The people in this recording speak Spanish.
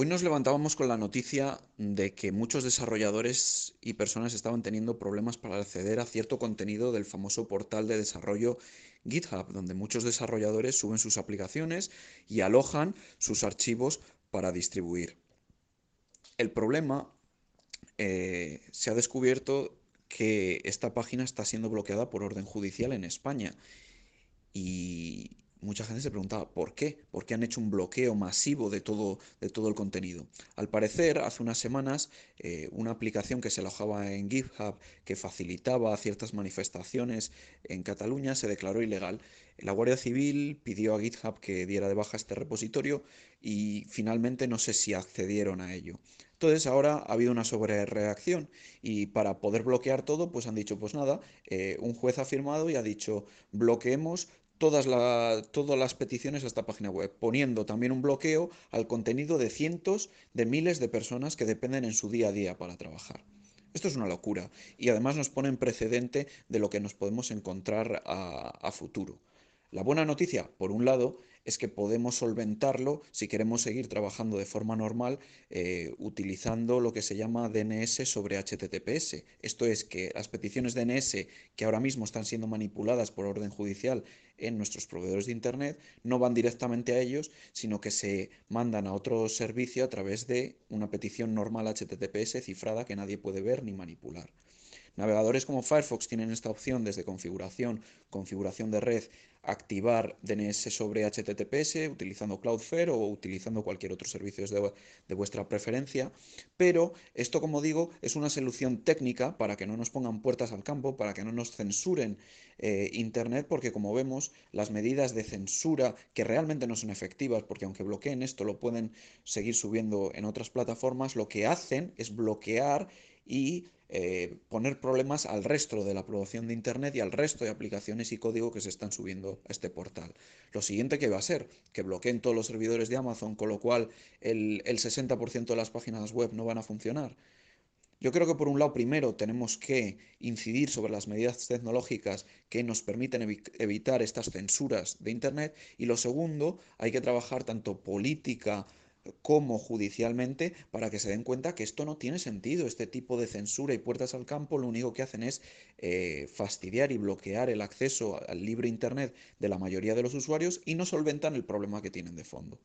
Hoy nos levantábamos con la noticia de que muchos desarrolladores y personas estaban teniendo problemas para acceder a cierto contenido del famoso portal de desarrollo GitHub, donde muchos desarrolladores suben sus aplicaciones y alojan sus archivos para distribuir. El problema eh, se ha descubierto que esta página está siendo bloqueada por orden judicial en España. Y, mucha gente se preguntaba por qué, por qué han hecho un bloqueo masivo de todo, de todo el contenido. Al parecer, hace unas semanas, eh, una aplicación que se alojaba en GitHub que facilitaba ciertas manifestaciones en Cataluña se declaró ilegal. La Guardia Civil pidió a GitHub que diera de baja este repositorio y finalmente no sé si accedieron a ello. Entonces ahora ha habido una sobrereacción y para poder bloquear todo, pues han dicho, pues nada, eh, un juez ha firmado y ha dicho, bloqueemos todas, todas las peticiones a esta página web, poniendo también un bloqueo al contenido de cientos de miles de personas que dependen en su día a día para trabajar. Esto es una locura y además nos pone en precedente de lo que nos podemos encontrar a futuro. La buena noticia, por un lado, es que podemos solventarlo si queremos seguir trabajando de forma normal eh, utilizando lo que se llama DNS sobre HTTPS. Esto es que las peticiones DNS que ahora mismo están siendo manipuladas por orden judicial en nuestros proveedores de Internet no van directamente a ellos, sino que se mandan a otro servicio a través de una petición normal HTTPS cifrada que nadie puede ver ni manipular. Navegadores como Firefox tienen esta opción desde configuración, configuración de red, activar DNS sobre HTTPS utilizando Cloudflare o utilizando cualquier otro servicio de, vuestra preferencia. Pero esto, como digo, es una solución técnica para que no nos pongan puertas al campo, para que no nos censuren eh, Internet, porque como vemos, las medidas de censura que realmente no son efectivas, porque aunque bloqueen esto, lo pueden seguir subiendo en otras plataformas, lo que hacen es bloquear y eh, poner problemas al resto de la producción de Internet y al resto de aplicaciones y código que se están subiendo a este portal. Lo siguiente que va a ser que bloqueen todos los servidores de Amazon, con lo cual el, 60% de las páginas web no van a funcionar. Yo creo que por un lado, primero, tenemos que incidir sobre las medidas tecnológicas que nos permiten evitar estas censuras de Internet. Y lo segundo, hay que trabajar tanto política, como judicialmente para que se den cuenta que esto no tiene sentido. Este tipo de censura y puertas al campo lo único que hacen es eh, fastidiar y bloquear el acceso al libre Internet de la mayoría de los usuarios y no solventan el problema que tienen de fondo.